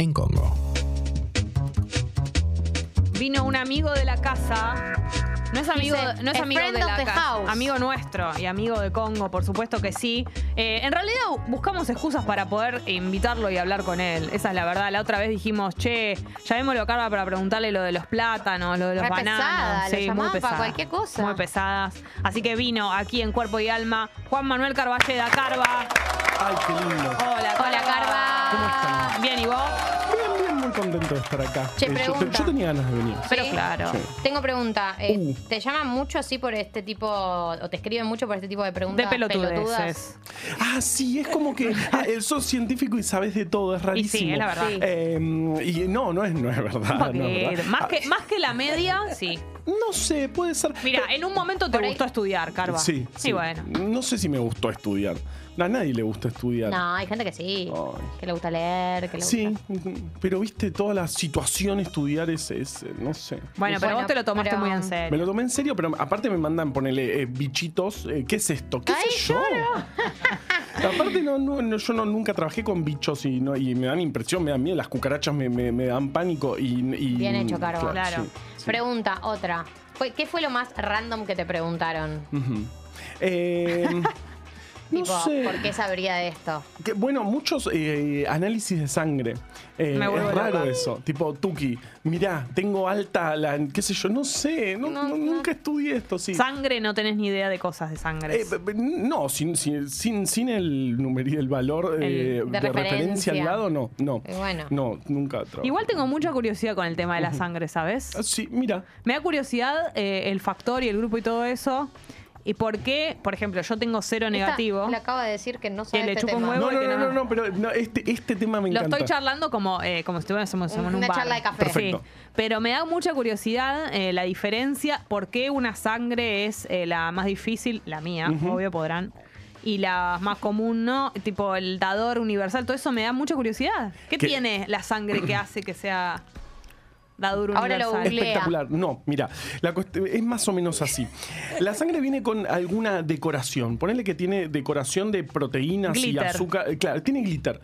en Congo. Vino un amigo de la casa. No es amigo, Dice, no es "A amigo friend de of la the casa, house". amigo nuestro y amigo de Congo, por supuesto que sí. Eh, en realidad buscamos excusas para poder invitarlo y hablar con él. Esa es la verdad. La otra vez dijimos, che, llamémoslo a Carva para preguntarle lo de los plátanos, lo de los Re bananos. pesada, lo sí, muy llamaban para pesada. cualquier cosa. Muy pesadas. Así que vino aquí en Cuerpo y Alma Juan Manuel Carballeda, Carva. Ay, qué lindo. Hola, Hola, Carva. ¿Cómo están? Bien, ¿y vos? Contento de estar acá. Che, Eh, yo, pregunta. yo tenía ganas de venir. Pero Sí. claro. Sí. Tengo pregunta. eh, Uh. ¿Te llaman mucho así por este tipo, o te escriben mucho por este tipo de preguntas De pelotudeces. Ah, sí, es como que ah, eh, sos científico y sabes de todo, es Y rarísimo. sí, es la verdad. Sí. Eh, y no, no es, no es verdad. Un no es poquito. verdad. más, Ah, que, más que la media, sí. No sé, puede ser. Mira, en un momento te Por ahí- gustó estudiar, Carva. Sí, Y sí. bueno. No sé si me gustó estudiar. A nadie le gusta estudiar. No, hay gente que sí. Ay. Que le gusta leer, que le Sí, gusta. pero viste, toda la situación estudiar es, es, eh, no sé. Bueno, pero Bueno, vos te lo tomaste pero- muy en Me serio. lo tomé en serio, pero aparte me mandan ponerle eh, bichitos. eh, ¿Qué es esto? ¿Qué Ay, sé yo? aparte, no, yo no, nunca trabajé con bichos y, no, y me dan impresión, me dan miedo. Las cucarachas me, me- me dan pánico. Y, y- Bien hecho, Caro. Claro. sí, sí. Pregunta, otra. ¿Qué fue lo más random que te preguntaron? Eh, no tipo, sé. ¿por qué sabría de esto? Que, bueno, muchos eh, análisis de sangre. Eh, Me vuelvo es raro loca. eso. Tipo, Tuki, mirá, tengo alta, la, qué sé yo, no sé, no- No, no- no. nunca estudié esto, sí. Sangre, no tenés ni idea de cosas de sangre. Eh, no, sin, sin, sin, sin el el valor eh, de, de referencia. referencia. al lado, no, no. Bueno. No, nunca trabajé. Igual tengo mucha curiosidad con el tema de la sangre, ¿sabes? Ah, Sí, mira. Me da curiosidad eh, el factor y el grupo y todo eso. ¿Y por qué? Por ejemplo, yo tengo cero negativo. Esta le acaba de decir que no sabe le este chupa un tema. huevo. No, y no, que no, no- no, pero no, este, este tema me Lo encanta. estoy charlando como, eh, como si estuviésemos en un Una bar. charla de café. Perfecto. Sí, pero me da mucha curiosidad eh, la diferencia, por qué una sangre es eh, la más difícil, la mía, Ujú. obvio podrán, y la más común no, tipo el dador universal, todo eso me da mucha curiosidad. ¿Qué ¿Qué? tiene la sangre que hace que sea Ahora lo googlea. Espectacular. No, mira, la es más o menos así. La sangre viene con alguna decoración. Ponele que tiene decoración de proteínas y azúcar. Eh, Claro, tiene glitter.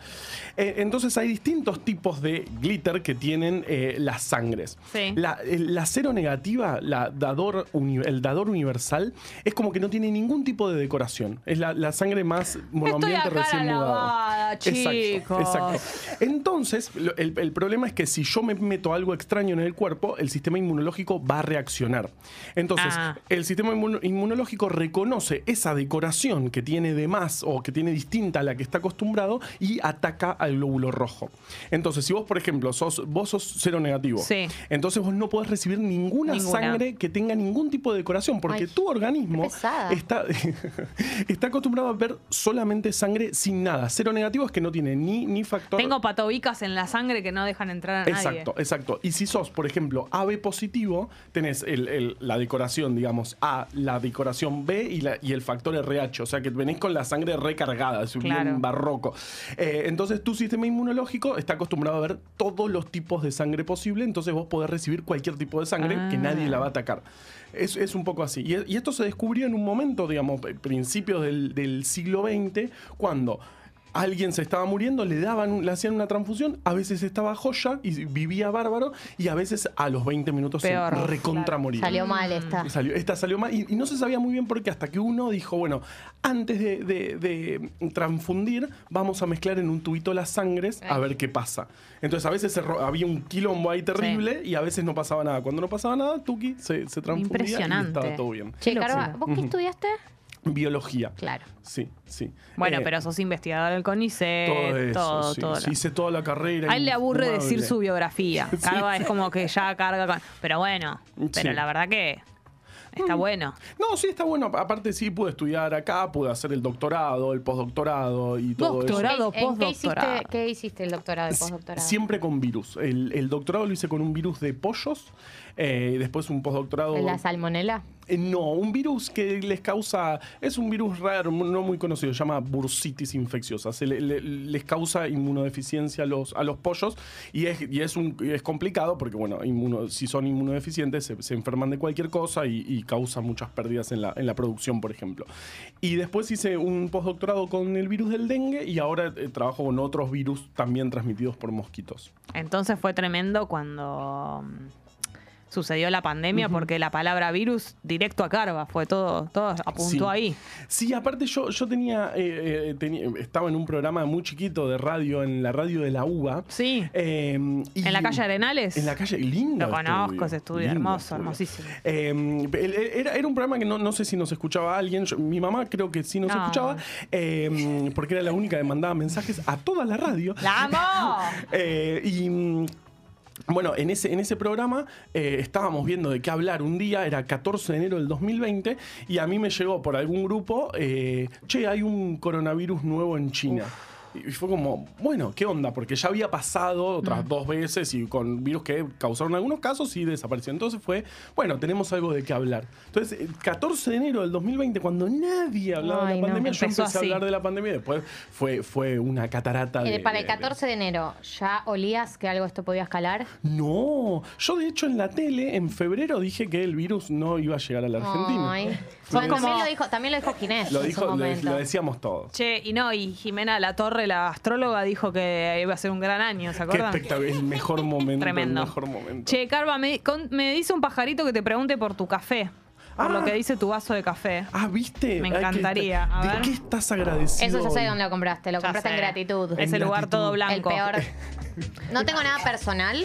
Eh, entonces hay distintos tipos de glitter que tienen eh, las sangres. Sí. La, la cero negativa, la dador uni- el dador universal, es como que no tiene ningún tipo de decoración. Es la, la sangre más monoambiente recién mudada. Exacto, exacto. Entonces, lo- el, el problema es que si yo me meto algo extraño en el cuerpo, el sistema inmunológico va a reaccionar. Entonces, Ah. el sistema inmun- inmunológico reconoce esa decoración que tiene de más o que tiene distinta a la que está acostumbrado y ataca al glóbulo rojo. Entonces, si vos, por ejemplo, sos, vos sos cero negativo, Sí. entonces vos no podés recibir ninguna, Ninguna. sangre que tenga ningún tipo de decoración, porque Ay, tu organismo está, está acostumbrado a ver solamente sangre sin nada. Cero negativo es que no tiene ni, ni factor. Tengo patobicas en la sangre que no dejan entrar a nadie. Exacto, exacto. Y si sos, por ejemplo, AB positivo, tenés el- el- la decoración, digamos, A, la decoración B y, la- y el factor RH. O sea que venís con la sangre recargada, es Claro. bien barroco. Eh, entonces tu sistema inmunológico está acostumbrado a ver todos los tipos de sangre posible, entonces vos podés recibir cualquier tipo de sangre que Ah. nadie la va a atacar. Es, es un poco así. Y, y esto se descubrió en un momento, digamos, principios del, del siglo XX, cuando alguien se estaba muriendo, le daban, le hacían una transfusión, a veces estaba joya y vivía bárbaro, y a veces a los 20 minutos Peor, se recontra claro. moría. Salió mal esta. Salió- esta salió mal y, y no se sabía muy bien por qué, hasta que uno dijo, bueno, antes de, de- de transfundir, vamos a mezclar en un tubito las sangres a ver qué pasa. Entonces a veces se había un quilombo ahí terrible y a veces no pasaba nada. Cuando no pasaba nada, Tuki se, se transfundía y Impresionante. estaba todo bien. Che, Qué Carva. ¿vos qué estudiaste? Biología. Claro. Sí, sí. Bueno, Eh, pero sos investigador del CONICET, todo eso, todo, sí. todo. Sí, hice toda la carrera. A él le aburre decir su biografía. Sí. Carva es como que ya carga con... Pero bueno, pero Sí. la verdad que está bueno. No, sí, está bueno. Aparte, sí, pude estudiar acá, pude hacer el doctorado, el postdoctorado y todo eso. Doctorado, ¿En- en qué hiciste, postdoctorado. qué hiciste el doctorado y postdoctorado? Siempre con virus. El, el doctorado lo hice con un virus de pollos eh, después un postdoctorado. ¿La salmonela? Eh, no, un virus que les causa, es un virus raro, no muy conocido, se llama bursitis infecciosa. Se le- le- les causa inmunodeficiencia a los, a los pollos y es, y es, un, y es complicado porque, bueno, inmuno- si son inmunodeficientes se, se enferman de cualquier cosa y, y causan muchas pérdidas en la, en la producción, por ejemplo. Y después hice un postdoctorado con el virus del dengue y ahora eh, trabajo con otros virus también transmitidos por mosquitos. Entonces fue tremendo cuando sucedió la pandemia porque la palabra virus directo a Carva, fue todo, todo apuntó Sí. ahí. Sí, aparte yo, yo tenía, eh, eh, tenía- estaba en un programa muy chiquito de radio, en la radio de la UBA. Sí. Eh, y- ¿En la calle Arenales? En la calle, lindo. Lo conozco, ese estudio, hermoso, estudio. hermosísimo. Eh, el- era, era un programa que no, no sé si nos escuchaba alguien. Yo- mi mamá creo que sí nos No. escuchaba, eh, porque era la única que mandaba mensajes a toda la radio. ¡La amo! Eh, y bueno, en ese, en ese programa eh, estábamos viendo de qué hablar un día, era 14 de enero del 2020, y a mí me llegó por algún grupo, eh, che, hay un coronavirus nuevo en China. Y fue como, bueno, ¿qué onda? Porque ya había pasado otras Mm. dos veces y con virus que causaron algunos casos y desapareció. Entonces fue, bueno, tenemos algo de qué hablar. Entonces, el 14 de enero del 2020, cuando nadie hablaba de la no. pandemia, yo empecé así. a hablar de la pandemia y después fue, fue una catarata de... Eh, Para el de- de- 14 de enero, ¿ya olías que algo esto podía escalar? no, yo de hecho en la tele en febrero dije que el virus no iba a llegar a la Argentina. Ay. Fue como- también, lo dijo, también lo dijo Ginés lo, en dijo, su lo, momento. lo decíamos todos. Che, y no, y Jimena La Torre, la astróloga, dijo que iba a ser un gran año, ¿se Qué acuerdan? espectacular, el mejor momento. Tremendo. El mejor momento. Che, Carva, me, con- me dice un pajarito que te pregunte por tu café. Por Ah. lo que dice tu vaso de café. Ah, ¿viste? Me Ay, que- encantaría. ¿De qué estás agradecido? Eso ya sé dónde lo compraste. Lo Ya compraste en gratitud. En Ese lugar gratitud. todo El blanco. peor. No tengo nada personal,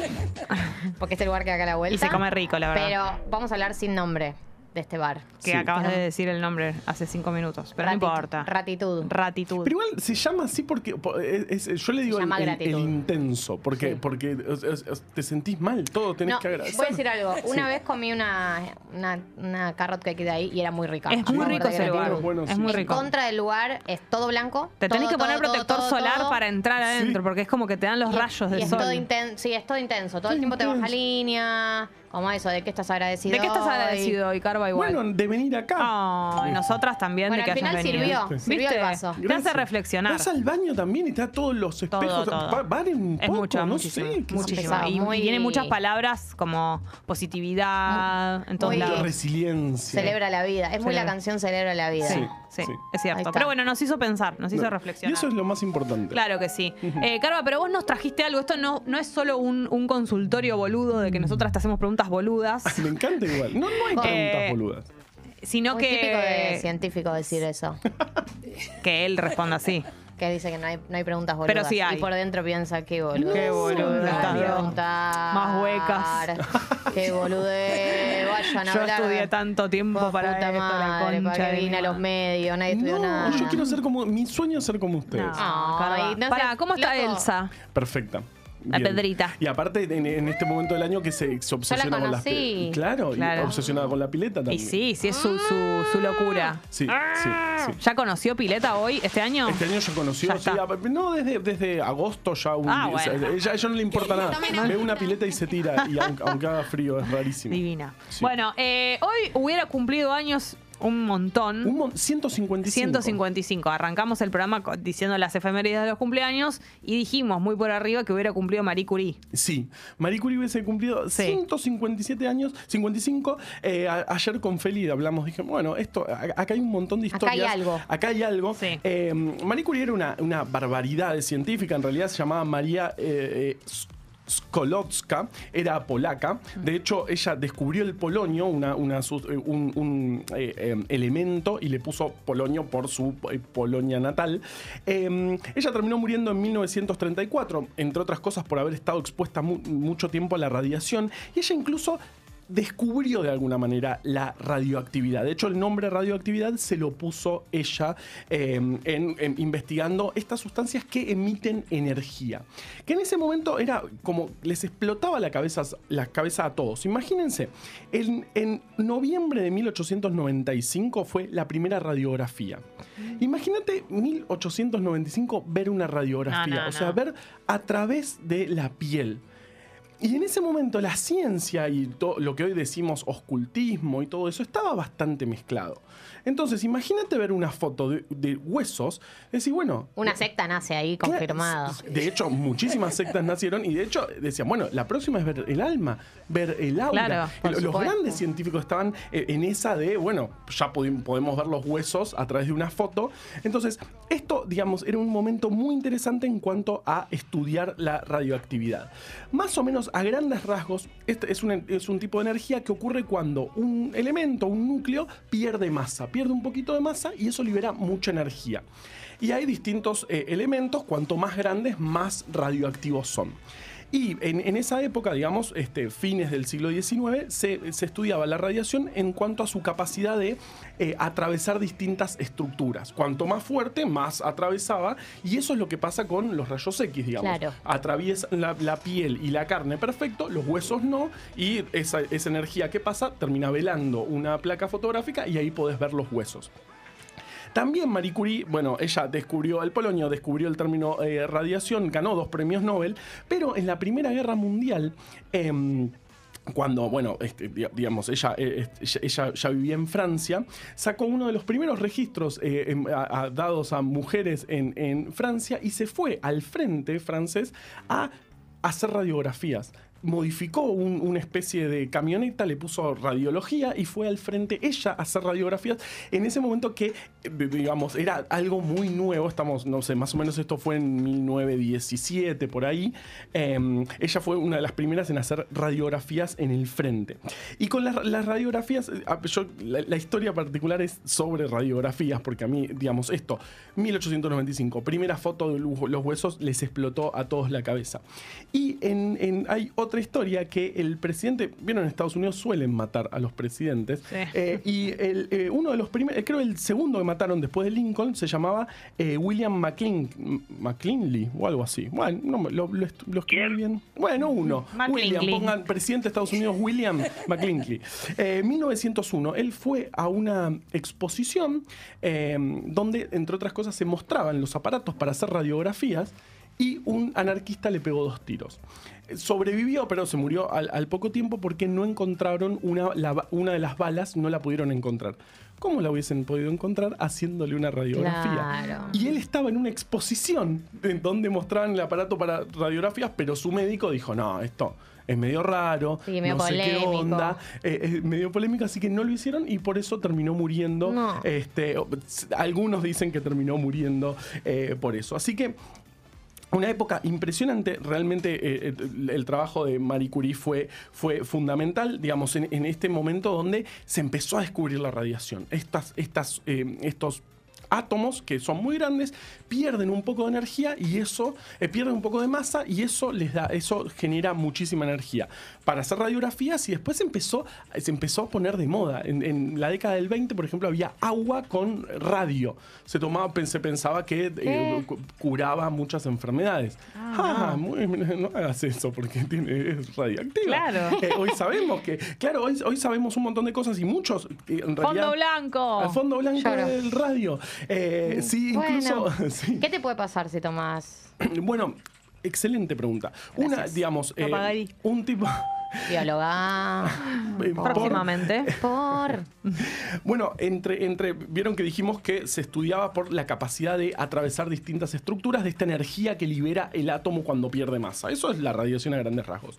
porque es el lugar que da acá a la vuelta. Y se come rico, la verdad. Pero vamos a hablar sin nombre de este bar. Que Sí. acabas de Que decir el nombre hace cinco minutos. Pero no importa. Ratitud. Ratitud. Pero igual se llama así porque po- es- es- yo le digo Se el, llama el- el intenso, porque, Sí. porque es- es- es- te sentís mal, todo tenés No, que agradecer. voy a decir algo. Una Sí. vez comí una, una, una carrot cake de ahí y era muy rica. es muy rico ese lugar. Bueno, es sí. muy En rico. contra del lugar es todo blanco. Te tenés todo, que poner todo, protector todo, solar todo. para entrar adentro, Sí. porque es como que te dan los Y- rayos y del es sol. todo sí, es todo intenso. Todo el tiempo te baja línea. Como eso, ¿de qué estás agradecido? ¿De qué estás hoy? agradecido hoy, Carva? Igual. Bueno, de venir acá. Oh, y nosotras también Bueno, de que al hayas final venido. sirvió, ¿Viste? sirvió el vaso. Te hace reflexionar. Vas al baño también y está todos los espejos. todo. Va- Valen un Es poco, mucho, no muchísimo. sé. qué sé muchísimo. pesado, Y, muy- y tiene muchas palabras como positividad en todos muy- yo. lados. Resiliencia. Celebra la vida. Es muy Celebra. la canción Celebra la vida. Sí, Sí, sí, sí. es Ahí cierto. está. Pero bueno, nos hizo pensar, nos hizo No, reflexionar. Y eso es lo más importante. Claro que sí. Eh, Carva, pero vos nos trajiste algo. Esto no, no es solo un, un consultorio boludo de que nosotras te hacemos preguntas boludas, Me encanta igual. No, no hay preguntas Eh, boludas. sino Muy típico de que, científico decir eso. que él responda así. Que dice que no hay, no hay preguntas boludas. Pero sí hay. Y por dentro piensa, qué boludo. Qué boludo, estas dos. Más huecas. Qué boludo. Vayan a Yo hablar. estudié tanto tiempo Vos, para puta esto, la madre, concha para de mi a los madre. medios, nadie estudió No, nada. yo quiero ser como. Mi sueño es ser como ustedes. No, Carva. no Pará, ¿cómo está loco. Elsa? Perfecta. La Bien. Pedrita. Y aparte, en, en este momento del año que se, se obsesiona con las conocí. Claro, Claro. y obsesionada con la pileta Y también. sí, sí es su, su, su locura. Sí, sí, sí. ¿Ya conoció Pileta hoy, este año? Este año ya conoció, Ya sí, a- no, desde, desde agosto ya un Ah, o sea, ella, a ella no le importa nada. Ve una pileta y se tira, y aunque, aunque haga frío, es rarísimo. Divina. Sí. Bueno, eh, hoy hubiera cumplido años un montón. Un mon- 155. 155. Arrancamos el programa diciendo las efemérides de los cumpleaños y dijimos muy por arriba que hubiera cumplido Marie Curie. Sí, Marie Curie hubiese cumplido Sí. 157 años, 55. Eh, a- ayer con Feli hablamos, dije, bueno, esto, acá hay un montón de Acá hay historias. algo. Acá hay algo. Sí. Eh, Marie Curie era una, una barbaridad científica, en realidad se llamaba María eh, Skolowska, era polaca. De hecho, ella descubrió el polonio, eh, un, eh, eh, elemento, y le puso polonio por su eh, Polonia natal. Eh, ella terminó muriendo en 1934, entre otras cosas por haber estado expuesta mu- mucho tiempo a la radiación. Y ella incluso descubrió de alguna manera la radioactividad. De hecho, el nombre radioactividad se lo puso ella eh, en, en investigando estas sustancias que emiten energía. Que en ese momento era como les explotaba la cabeza, la cabeza a todos. Imagínense, en, en noviembre de 1895 fue la primera radiografía. Imagínate 1895 ver una radiografía, No, no, o sea, no. ver a través de la piel. Y en ese momento la ciencia y lo que hoy decimos oscultismo y todo eso estaba bastante mezclado. Entonces, imagínate ver una foto de, de huesos, decir, bueno, Una secta nace ahí confirmado. De hecho, muchísimas sectas nacieron y de hecho decían, bueno, la próxima es ver el alma, ver el aura. Claro, Los grandes científicos estaban eh, en esa de, bueno, ya podemos ver los huesos a través de una foto. Entonces, esto, digamos, era un momento muy interesante en cuanto a estudiar la radioactividad. Más o menos, a grandes rasgos, este es un, es un tipo de energía que ocurre cuando un elemento, un núcleo, pierde masa, pierde un poquito de masa y eso libera mucha energía. Y hay distintos eh, elementos, cuanto más grandes, más radioactivos son. Y en, en esa época, digamos, este, fines del siglo XIX, se, se estudiaba la radiación en cuanto a su capacidad de eh, atravesar distintas estructuras. Cuanto más fuerte, más atravesaba. Y eso es lo que pasa con los rayos X, digamos. Claro. Atraviesan la, la piel y la carne perfecto, los huesos no. Y esa, esa energía que pasa termina velando una placa fotográfica y ahí podés ver los huesos. También Marie Curie, bueno, ella descubrió el polonio, descubrió el término eh, radiación, ganó dos premios Nobel, pero en la Primera Guerra Mundial... em, cuando, bueno, este, di- digamos, ella, eh, este, ella, ella ya vivía en Francia, sacó uno de los primeros registros eh, em, dados a mujeres en Francia y se fue al frente francés a hacer radiografías. Modificó un- una especie de camioneta, le puso radiología y fue al frente ella a hacer radiografías en ese momento que, digamos, era algo muy nuevo. Estamos, no sé, más o menos esto fue en 1917, por ahí. Eh, ella fue una de las primeras en hacer radiografías en el frente. Y con las, radiografías, ah, yo- la, historia particular es sobre radiografías, porque a mí, digamos, esto, 1895, primera foto de los huesos, les explotó a todos la cabeza. Y hay otra historia que el presidente, vieron, en Estados Unidos suelen matar a los presidentes. Sí. Eh, y el, eh, uno de los primeros, creo el segundo que mataron después de Lincoln se llamaba eh, William McLean, McKinley o algo así. Bueno, no, me- lo, lo, lo escribí bien. Bueno, uno. William, pongan presidente de Estados Unidos, William McKinley. Eh, 1901, él fue a una exposición eh, donde, entre otras cosas, se mostraban los aparatos para hacer radiografías y un anarquista le pegó dos tiros. Sobrevivió, pero se murió al, al poco tiempo porque no encontraron una, la una de las balas, no la pudieron encontrar. ¿Cómo la hubiesen podido encontrar? Haciéndole una radiografía. Claro. Y él estaba en una exposición en donde mostraban el aparato para radiografías, pero su médico dijo, no, esto es medio raro, Sí, medio no sé qué onda, eh, es medio polémico, así que no lo hicieron y por eso terminó muriendo. No. Este, algunos dicen que terminó muriendo eh, por eso. Así que una época impresionante, realmente eh, eh, el trabajo de Marie Curie fue, fue fundamental, digamos, en, este momento donde se empezó a descubrir la radiación. Estas, estas, eh, estos átomos que son muy grandes pierden un poco de energía y eso eh, pierden un poco de masa y eso les da eso genera muchísima energía para hacer radiografías y después empezó se empezó a poner de moda en, en la década del 20 por ejemplo había agua con radio se tomaba se pensaba que eh, curaba muchas enfermedades ah, muy- no hagas eso porque tiene, es radioactiva Claro. Eh, hoy sabemos que claro hoy, hoy sabemos un montón de cosas y muchos eh, en realidad Fondo blanco. al fondo blanco Lloro. del radio. Eh, sí, Bueno, incluso. sí. ¿Qué te puede pasar si tomas Bueno, excelente pregunta. Una, digamos, eh, un tipo. bióloga? eh, por- Próximamente. Por. Bueno, entre, entre, vieron que dijimos que se estudiaba por la capacidad de atravesar distintas estructuras de esta energía que libera el átomo cuando pierde masa. Eso es la radiación a grandes rasgos.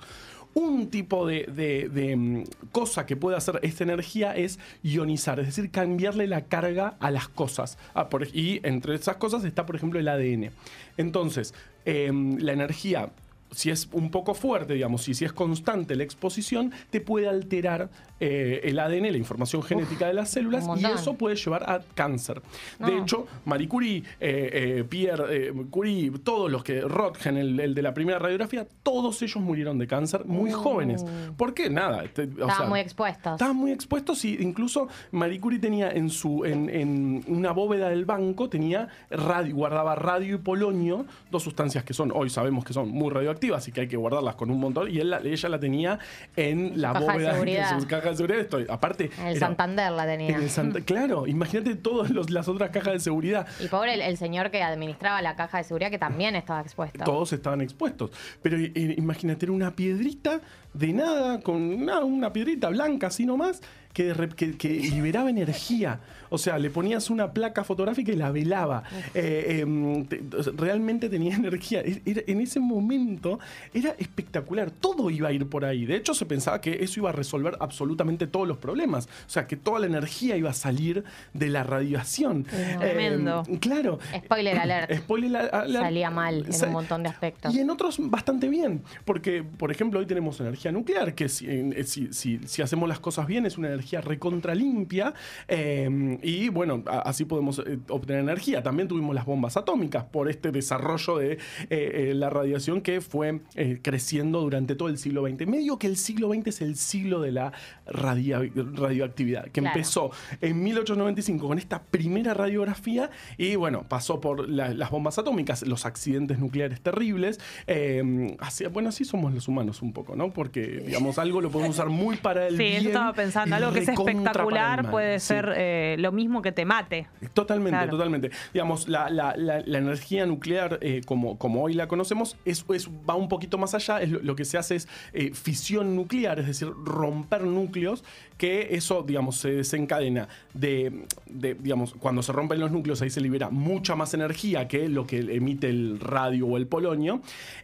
Un tipo de, de- mm, cosa que puede hacer esta energía es ionizar, es decir, cambiarle la carga a las cosas. Ah, y entre esas cosas está, por ejemplo, el ADN. Entonces, em, la energía si es un poco fuerte, digamos, y si es constante la exposición, te puede alterar eh, el ADN, la información genética de las células, y eso puede llevar a cáncer. De hecho, Marie Curie, eh, eh, Pierre Curie, todos los que, Röntgen, el, el de la primera radiografía, todos ellos murieron de cáncer muy jóvenes. ¿Por qué? Nada. te- o Uh. Estaban sea, muy expuestos. Estaban muy expuestos y incluso Marie Curie tenía en su en, en una bóveda del banco tenía radio, guardaba radio y polonio, dos sustancias que son hoy sabemos que son muy radioactivas y que hay que guardarlas con un montón. Y él la- ella la tenía en la caja de bóveda seguridad. en su caja de seguridad. Estoy, aparte, En el era- Santander la tenía. en el Santa- claro, imagínate todas los- las otras cajas de seguridad. Y pobre el, el señor que administraba la caja de seguridad que también estaba expuesto. Todos estaban expuestos. Pero eh, imagínate, era una piedrita de nada, con nada, una piedrita blanca así nomás, que, que, que liberaba energía. O sea, le ponías una placa fotográfica y la velaba. Eh, te- realmente tenía energía. E- era- en ese momento era espectacular. Todo iba a ir por ahí. De hecho, se pensaba que eso iba a resolver absolutamente todos los problemas. O sea, que toda la energía iba a salir de la radiación. Tremendo. Em, claro. Spoiler alert. Spoiler alert. Salía mal en un montón de aspectos. Y en otros bastante bien. Porque, por ejemplo, hoy tenemos energía nuclear, que si, eh, si, si- si hacemos las cosas bien es una energía recontra limpia. eh, y bueno, a- así podemos eh, obtener energía. También tuvimos las bombas atómicas por este desarrollo de eh, eh, la radiación que fue creciendo durante todo el siglo XX. Medio que el siglo XX es el siglo de la radia- radioactividad, que Claro. empezó en 1895 con esta primera radiografía y bueno, pasó por la- las bombas atómicas, los accidentes nucleares terribles. eh, así- bueno, así somos los humanos un poco, ¿no? Porque, digamos, algo lo podemos usar muy para el Sí, bien. estaba pensando. Algo que es espectacular puede Sí. ser eh, lo mismo que te mate. Totalmente, Claro. totalmente. Digamos, la, la- la- la energía nuclear, eh, como, como hoy la conocemos, es, es- va un poquito más allá. Es lo, lo que se hace es eh, fisión nuclear, es decir, romper núcleos, que eso, digamos, se desencadena de, de, digamos, cuando se rompen los núcleos, ahí se libera mucha más energía que lo que emite el radio o el polonio.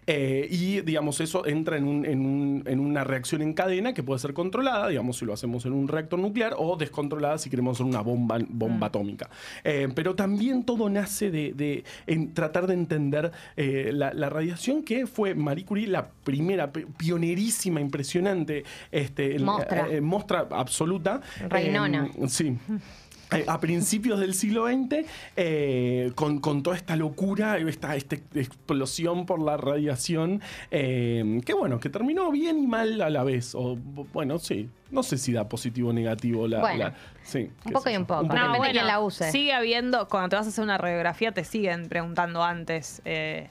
y, digamos, eso entra en, un- en un- en una reacción en cadena que puede ser controlada, digamos, si lo hacemos en un reactor nuclear, o descontrolada si queremos hacer una bomba, bomba atómica. Eh, pero también todo nace de, de en tratar de entender eh, la, la radiación que fue Marie Curie la primera, pionerísima, impresionante, este, Mostra. eh, mostra absoluta. Reinona. Eh, sí. Eh, a principios del siglo XX, eh, con, con toda esta locura, esta, esta explosión por la radiación, eh, que bueno, que terminó bien y mal a la vez. O bueno, sí, no sé si da positivo o negativo la... Bueno, la- sí, un poco y un poco. No, un Depende poco. de quién la use. Sigue habiendo, cuando te vas a hacer una radiografía, te siguen preguntando antes eh,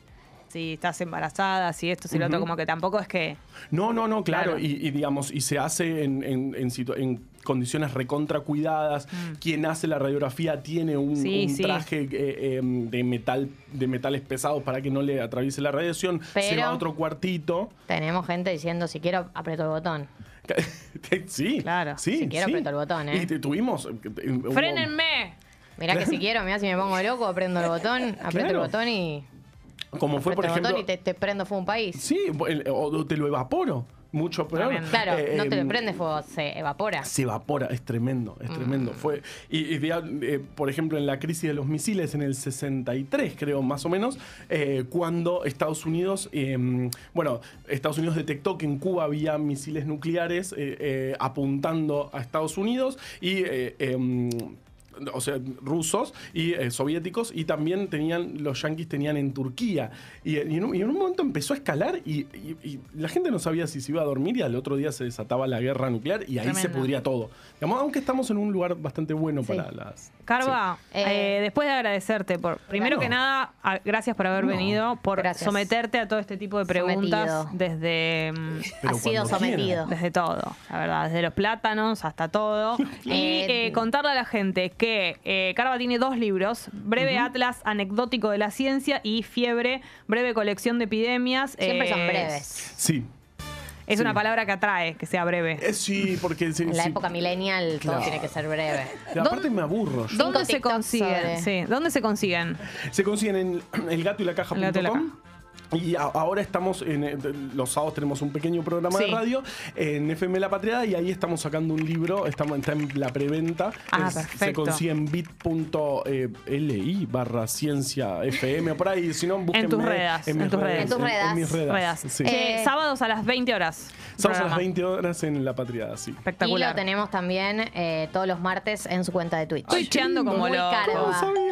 si estás embarazada, si esto, si lo otro, como que tampoco es que. No, no, no, claro. Claro. Y, y digamos, y se hace en, en- en en condiciones recontra cuidadas. Quien hace la radiografía tiene un. Sí, un sí. traje eh, em, de metal, de metales pesados para que no le atraviese la radiación. Se va a otro cuartito. Tenemos gente diciendo, si quiero, aprieto el botón. sí, Claro. sí, Si quiero, sí. aprieto el botón, ¿eh? Y tuvimos. eh, hubo- ¡Frénenme! Mirá que si quiero, mirá si me pongo loco, aprendo el botón, aprieto el botón y. Como fue, por aprieto el ejemplo. y te, te prendo fuego un país. Sí, o te lo evaporo. Mucho peor. Claro, Eh, no te lo em, prende fuego, se evapora. Se evapora, es tremendo, es Mm. tremendo. Fue, y, eh, por ejemplo, en la crisis de los misiles en el 63, creo, más o menos, eh, cuando Estados Unidos, eh, bueno, Estados Unidos detectó que en Cuba había misiles nucleares eh, apuntando a Estados Unidos y... eh, o sea, rusos y eh, soviéticos, y también tenían, los yanquis tenían en Turquía. Y, y en, un, y en un momento empezó a escalar y, y- y la gente no sabía si se iba a dormir y al otro día se desataba la guerra nuclear y ahí se pudría todo. Digamos, aunque estamos en un lugar bastante bueno Sí. para las... Carva, Sí. eh, Eh, después de agradecerte por, primero No. que nada, a- gracias por haber No. venido, por Gracias. someterte a todo este tipo de preguntas Sometido. desde, mm, Pero ha sido sometido. desde todo, la verdad, desde los plátanos hasta todo. y Eh, eh, contarle a la gente que eh, Carva tiene dos libros, Breve Atlas Anecdótico de la Ciencia y Fiebre, Breve Colección de Epidemias. Siempre son Eh, breves. Sí. Es Sí. una palabra que atrae, que sea breve. Eh, sí, porque... sí, En la sí. época millennial todo tiene que ser breve. Y aparte me aburro. yo. ¿Dónde se consiguen? sobre- Sí, ¿dónde se consiguen? Se consiguen en elgatoylacaja.com. Y. Y a- ahora estamos, en, eh, los sábados tenemos un pequeño programa de radio en FM La Patriada y ahí estamos sacando un libro, estamos, está en la preventa. Ah, Se consigue en bit.li barra ciencia FM o por ahí, si no búsquenme En tus redes, en mis tus redes. En tus redes. mis redes. Sí. Eh, sábados a las 20 horas. Sábados a las programa. 20 horas en La Patriada, sí. Y Espectacular. lo tenemos también eh, todos los martes en su cuenta de Twitch. Twitcheando lindo. como Muy loco.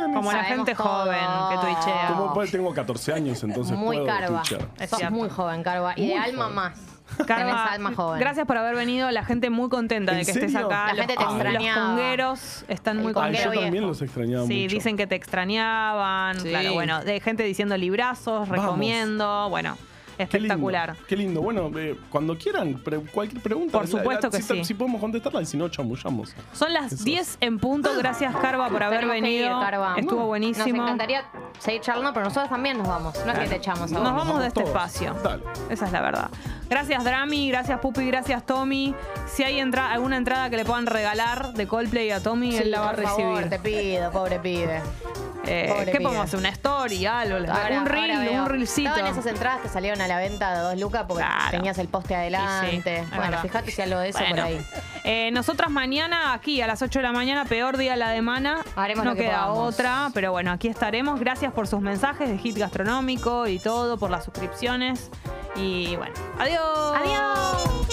Carva. ¿Cómo sabían Como la gente todo. joven que twitchea. Como pues, tengo 14 años, entonces muy puedo carva. twitchear. Es Sos cierto. muy joven, Carva. Y Muy de alma joven. más. Carva, Tenés alma joven. Gracias por haber venido. La gente muy contenta de ¿En que estés serio? acá. La Los- gente te los, extrañaba. congueros están El muy conguero yo contentos. también viejo. los extrañaba Sí, mucho. dicen que te extrañaban. Sí. Claro, bueno, de gente diciendo librazos, Vamos. recomiendo. Bueno, espectacular. Qué lindo. Bueno, eh, cuando quieran, pre- cualquier pregunta. Por supuesto que si, sí. Si podemos contestarla y si no, chamullamos. Son las Eso. 10 en punto. Gracias, Carva, por haber Tenemos que ir, venido. Carva. Estuvo Nos buenísimo. encantaría seguir charlando, pero nosotros también nos vamos. No es que te echamos Nos ahora. vamos de este todos. espacio. Dale. Esa es la verdad. Gracias, Drami. Gracias, Pupi. Gracias, Tommy. Si hay entra- alguna entrada que le puedan regalar de Coldplay a Tommy, Sí, él la va a por recibir. favor, te pido, pobre pibe. Eh, pobre ¿Qué podemos hacer? ¿Una story? Algo. les- Ahora- un reel, veo. un reelcito. Estaban esas entradas que salieron a la venta de dos lucas porque Claro. tenías el poste adelante. Y sí, es bueno, verdad. fíjate si algo de eso Bueno. por ahí. Eh, nosotras mañana, aquí a las 8 de la mañana, peor día la de Mana. Haremos no lo que queda podamos. otra, pero bueno, aquí estaremos. Gracias por sus mensajes de hit gastronómico y todo, por las suscripciones. Y bueno, adiós. Adiós.